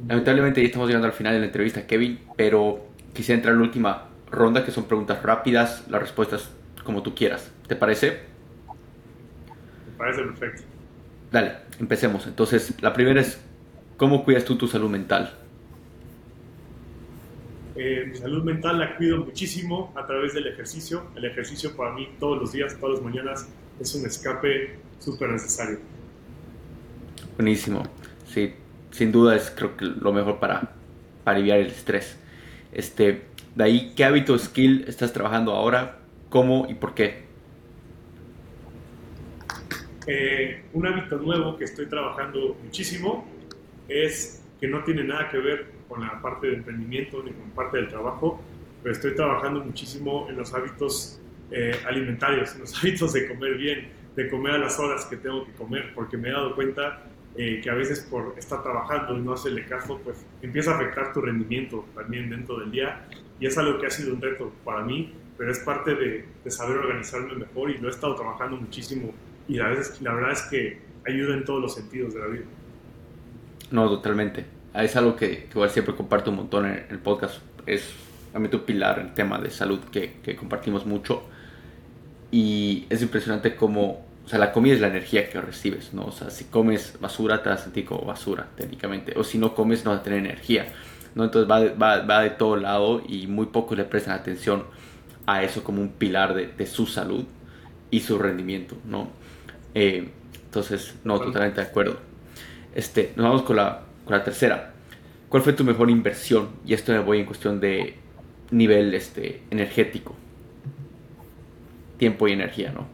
lamentablemente ya estamos llegando al final de la entrevista, Kevin, pero quisiera entrar en la última ronda, que son preguntas rápidas, las respuestas como tú quieras. ¿Te parece? Parece perfecto. Dale, empecemos. Entonces, la primera es, ¿cómo cuidas tú tu salud mental? Eh, mi salud mental la cuido muchísimo a través del ejercicio. El ejercicio para mí todos los días, todas las mañanas, es un escape súper necesario. Buenísimo. Sí, sin duda es creo que lo mejor para, para aliviar el estrés. Este, de ahí, ¿qué hábito skill estás trabajando ahora? ¿Cómo y por qué? Eh, un hábito nuevo que estoy trabajando muchísimo es que no tiene nada que ver con la parte de emprendimiento ni con parte del trabajo, pero estoy trabajando muchísimo en los hábitos eh, alimentarios, en los hábitos de comer bien, de comer a las horas que tengo que comer, porque me he dado cuenta eh, que a veces por estar trabajando y no hacerle caso, pues empieza a afectar tu rendimiento también dentro del día y es algo que ha sido un reto para mí, pero es parte de, de saber organizarme mejor y lo he estado trabajando muchísimo y a veces la verdad es que ayuda en todos los sentidos de la vida. No, totalmente. Es algo que, igual siempre comparto un montón en el podcast. Es realmente un pilar, el tema de salud que, que compartimos mucho. Y es impresionante cómo, o sea, la comida es la energía que recibes, ¿no? O sea, si comes basura, te vas a sentir como basura, técnicamente. O si no comes, no vas a tener energía, ¿no? Entonces va de, va, va de todo lado y muy pocos le prestan atención a eso como un pilar de, de su salud y su rendimiento, ¿no? Eh, entonces, no, totalmente de acuerdo. Este, nos vamos con la, con la tercera. ¿Cuál fue tu mejor inversión? Y esto me voy en cuestión de nivel este, energético. Tiempo y energía, ¿no?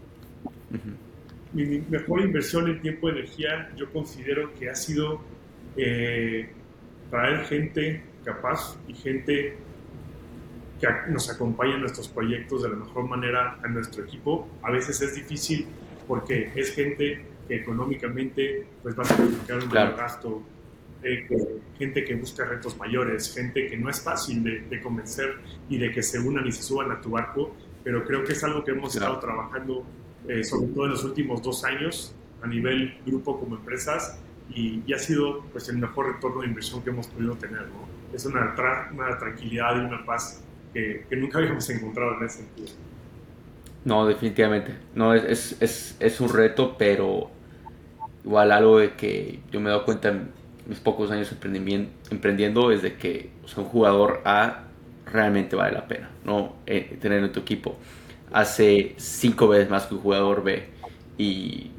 Mi mejor inversión en tiempo y energía, yo considero que ha sido eh, traer gente capaz y gente que nos acompaña en nuestros proyectos de la mejor manera a nuestro equipo. A veces es difícil porque es gente que económicamente pues va a significar un claro. gasto, eh, gente que busca retos mayores, gente que no es fácil de, de, convencer y de que se unan y se suban a tu barco, pero creo que es algo que hemos claro. estado trabajando eh, sobre todo en los últimos dos años a nivel grupo como empresas y, y, ha sido pues el mejor retorno de inversión que hemos podido tener. ¿no? Es una, tra una tranquilidad y una paz que, que, nunca habíamos encontrado en ese sentido. No, definitivamente. No, es, es, es, es un reto, pero igual algo de que yo me he dado cuenta en mis pocos años emprendiendo es de que un jugador A realmente vale la pena no eh, tener en tu equipo. Hace cinco veces más que un jugador B y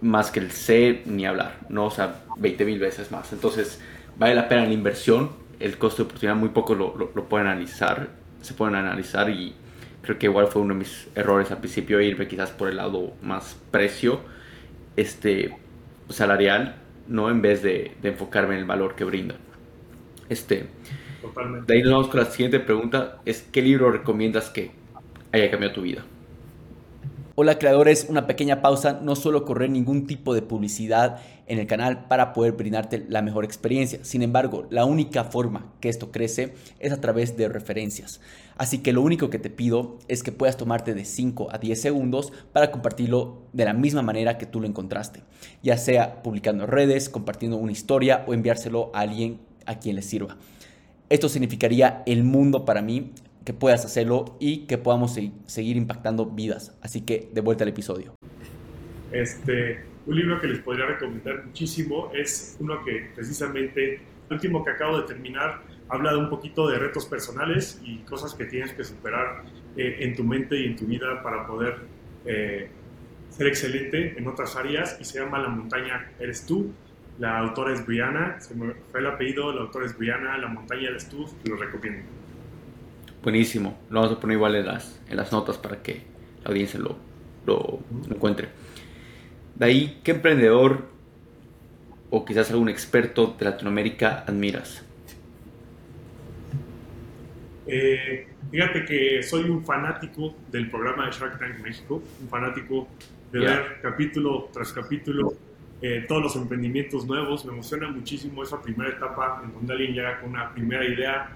más que el C ni hablar no o sea 20 mil veces más. Entonces vale la pena la inversión el costo de oportunidad muy poco lo, lo, lo, pueden analizar se pueden analizar y creo que igual fue uno de mis errores al principio irme quizás por el lado más precio este, salarial, ¿no? En vez de, de enfocarme en el valor que brinda. Este, Totalmente. De ahí nos vamos con la siguiente pregunta, es ¿qué libro recomiendas que haya cambiado tu vida? Hola creadores, una pequeña pausa, no suelo correr ningún tipo de publicidad en el canal para poder brindarte la mejor experiencia. Sin embargo, la única forma que esto crece es a través de referencias. Así que lo único que te pido es que puedas tomarte de 5 a 10 segundos para compartirlo de la misma manera que tú lo encontraste, ya sea publicando redes, compartiendo una historia o enviárselo a alguien a quien le sirva. Esto significaría el mundo para mí que puedas hacerlo y que podamos seguir impactando vidas. Así que de vuelta al episodio. Este, un libro que les podría recomendar muchísimo es uno que precisamente, el último que acabo de terminar, habla de un poquito de retos personales y cosas que tienes que superar eh, en tu mente y en tu vida para poder eh, ser excelente en otras áreas y se llama La montaña eres tú. La autora es Brianna, se me fue el apellido, la autora es Brianna, La montaña eres tú, lo recomiendo. Buenísimo. Lo vamos a poner igual en las, en las notas para que la audiencia lo, lo, lo encuentre. De ahí, ¿qué emprendedor o quizás algún experto de Latinoamérica admiras? Eh, fíjate que soy un fanático del programa de Shark Tank México, un fanático de yeah. ver capítulo tras capítulo eh, todos los emprendimientos nuevos. Me emociona muchísimo esa primera etapa en donde alguien llega con una primera idea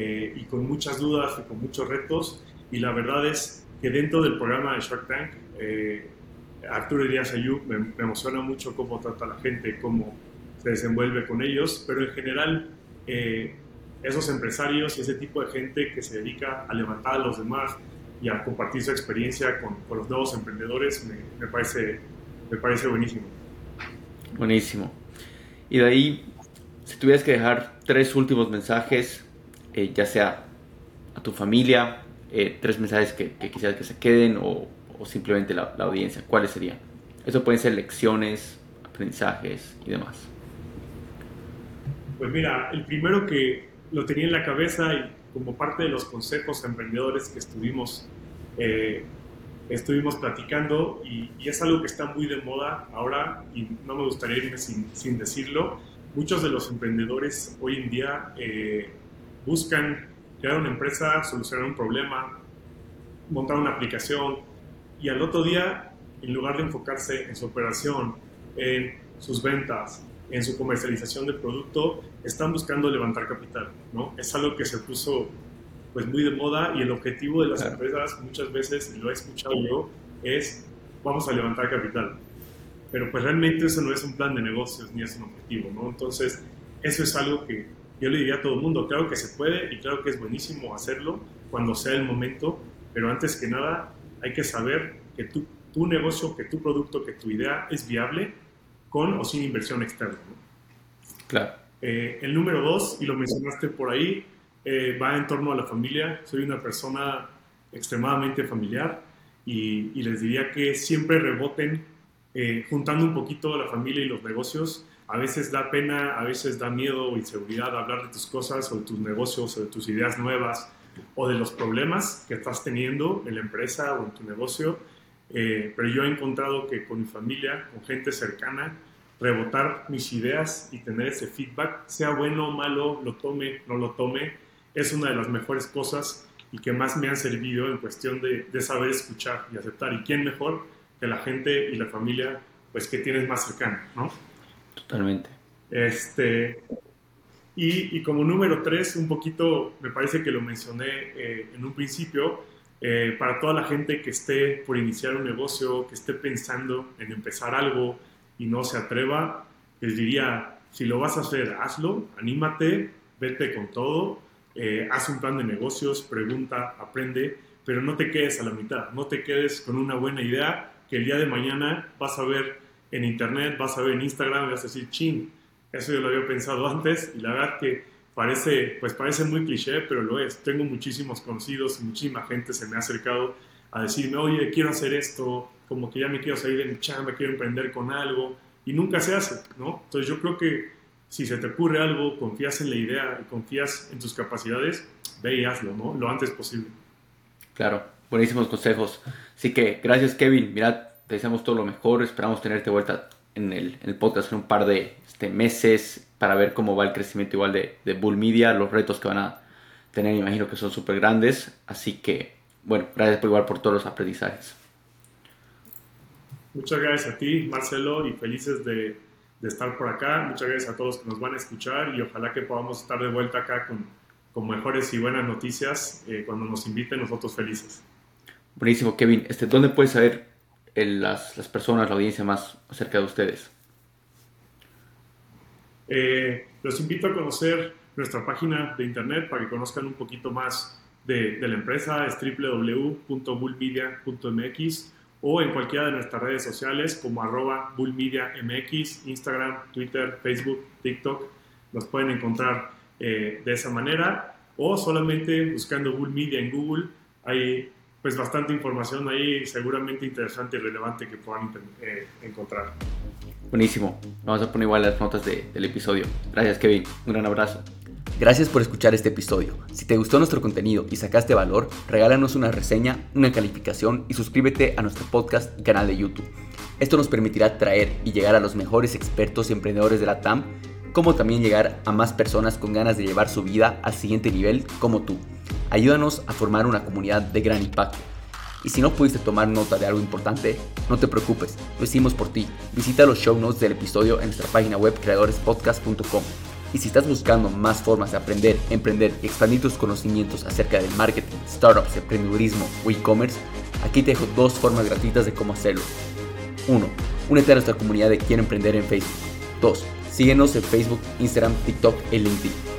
eh, y con muchas dudas y con muchos retos. Y la verdad es que dentro del programa de Shark Tank, eh, Arturo Díaz Ayub me, me, emociona mucho cómo trata a la gente, cómo se desenvuelve con ellos, pero en general eh, esos empresarios y ese tipo de gente que se dedica a levantar a los demás y a compartir su experiencia con, con los nuevos emprendedores me, me, parece, me parece buenísimo. Buenísimo. Y de ahí, si tuvieras que dejar tres últimos mensajes eh, ya sea a tu familia, eh, tres mensajes que, que, quisieras que se queden o, simplemente la, la, audiencia, ¿cuáles serían? Eso pueden ser lecciones, aprendizajes y demás. Pues mira, el primero que lo tenía en la cabeza y como parte de los consejos emprendedores que estuvimos, eh, estuvimos platicando y, y, es algo que está muy de moda ahora y no me gustaría irme sin, sin decirlo. Muchos de los emprendedores hoy en día eh, buscan crear una empresa, solucionar un problema, montar una aplicación y al otro día, en lugar de enfocarse en su operación, en sus ventas, en su comercialización del producto, están buscando levantar capital, ¿no? Es algo que se puso pues muy de moda y el objetivo de las claro. empresas muchas veces, y lo he escuchado yo, es vamos a levantar capital. Pero pues realmente eso no es un plan de negocios ni es un objetivo, ¿no? Entonces, eso es algo que yo le diría a todo el mundo, claro que se puede y claro que es buenísimo hacerlo cuando sea el momento, pero antes que nada hay que saber que tu, tu negocio, que tu producto, que tu idea es viable con o sin inversión externa. Claro. Eh, el número dos, y lo mencionaste por ahí, eh, va en torno a la familia. Soy una persona extremadamente familiar y, y les diría que siempre reboten eh, juntando un poquito la familia y los negocios. A veces da pena, a veces da miedo o inseguridad hablar de tus cosas o de tus negocios o de tus ideas nuevas o de los problemas que estás teniendo en la empresa o en tu negocio. pero yo he encontrado que con mi familia, con gente cercana, rebotar mis ideas y tener ese feedback, sea bueno o malo, lo tome, no lo tome, es una de las mejores cosas y que más me han servido en cuestión de, de saber escuchar y aceptar. ¿Y quién mejor que la gente y la familia pues que tienes más cercana, ¿no? Totalmente. Este, y, y, como número tres, un poquito, me parece que lo mencioné eh, en un principio, eh, para toda la gente que esté por iniciar un negocio, que esté pensando en empezar algo, y no se atreva, les diría, si lo vas a hacer, hazlo, anímate, vete con todo, eh, haz un plan de negocios, pregunta, aprende, pero no te quedes a la mitad, no te quedes con una buena idea que el día de mañana vas a ver en internet, vas a ver en Instagram y vas a decir, ching, eso yo lo había pensado antes y la verdad que parece, pues parece muy cliché, pero lo es. Tengo muchísimos conocidos y muchísima gente se me ha acercado a decirme, oye, quiero hacer esto, como que ya me quiero salir de mi chamba, quiero emprender con algo, y nunca se hace, ¿no? Entonces yo creo que si se te ocurre algo, confías en la idea y confías en tus capacidades, ve y hazlo, ¿no? Lo antes posible. Claro, buenísimos consejos. Así que gracias Kevin, mira, te deseamos todo lo mejor, esperamos tenerte vuelta en el, en el podcast en un par de este, meses para ver cómo va el crecimiento igual de, de Bull Media, los retos que van a tener, imagino que son súper grandes, así que bueno, gracias por igual por todos los aprendizajes. Muchas gracias a ti, Marcelo, y felices de, de, estar por acá. Muchas gracias a todos que nos van a escuchar y ojalá que podamos estar de vuelta acá con, con mejores y buenas noticias eh, cuando nos inviten, nosotros felices. Buenísimo, Kevin. Este, ¿Dónde puedes saber el, las, las, personas, la audiencia más acerca de ustedes? Eh, los invito a conocer nuestra página de internet para que conozcan un poquito más de, de la empresa. Es www.bullmedia.mx o en cualquiera de nuestras redes sociales como arroba bullmediamx, Instagram, Twitter, Facebook, TikTok. Los pueden encontrar eh, de esa manera o solamente buscando Bull Media en Google. Hay pues bastante información ahí seguramente interesante y relevante que puedan eh, encontrar. Buenísimo. Vamos a poner igual las notas de, del episodio. Gracias Kevin. Un gran abrazo. Gracias por escuchar este episodio. Si te gustó nuestro contenido y sacaste valor, regálanos una reseña, una calificación y suscríbete a nuestro podcast y canal de YouTube. Esto nos permitirá traer y llegar a los mejores expertos y emprendedores de la TAM, como también llegar a más personas con ganas de llevar su vida al siguiente nivel como tú. Ayúdanos a formar una comunidad de gran impacto. Y si no pudiste tomar nota de algo importante, no te preocupes, lo hicimos por ti. Visita los show notes del episodio en nuestra página web creadorespodcast.com. Y si estás buscando más formas de aprender, emprender y expandir tus conocimientos acerca del marketing, startups, emprendedurismo o e-commerce, aquí te dejo dos formas gratuitas de cómo hacerlo. 1. Únete a nuestra comunidad de Quiero Emprender en Facebook. 2. Síguenos en Facebook, Instagram, TikTok y LinkedIn.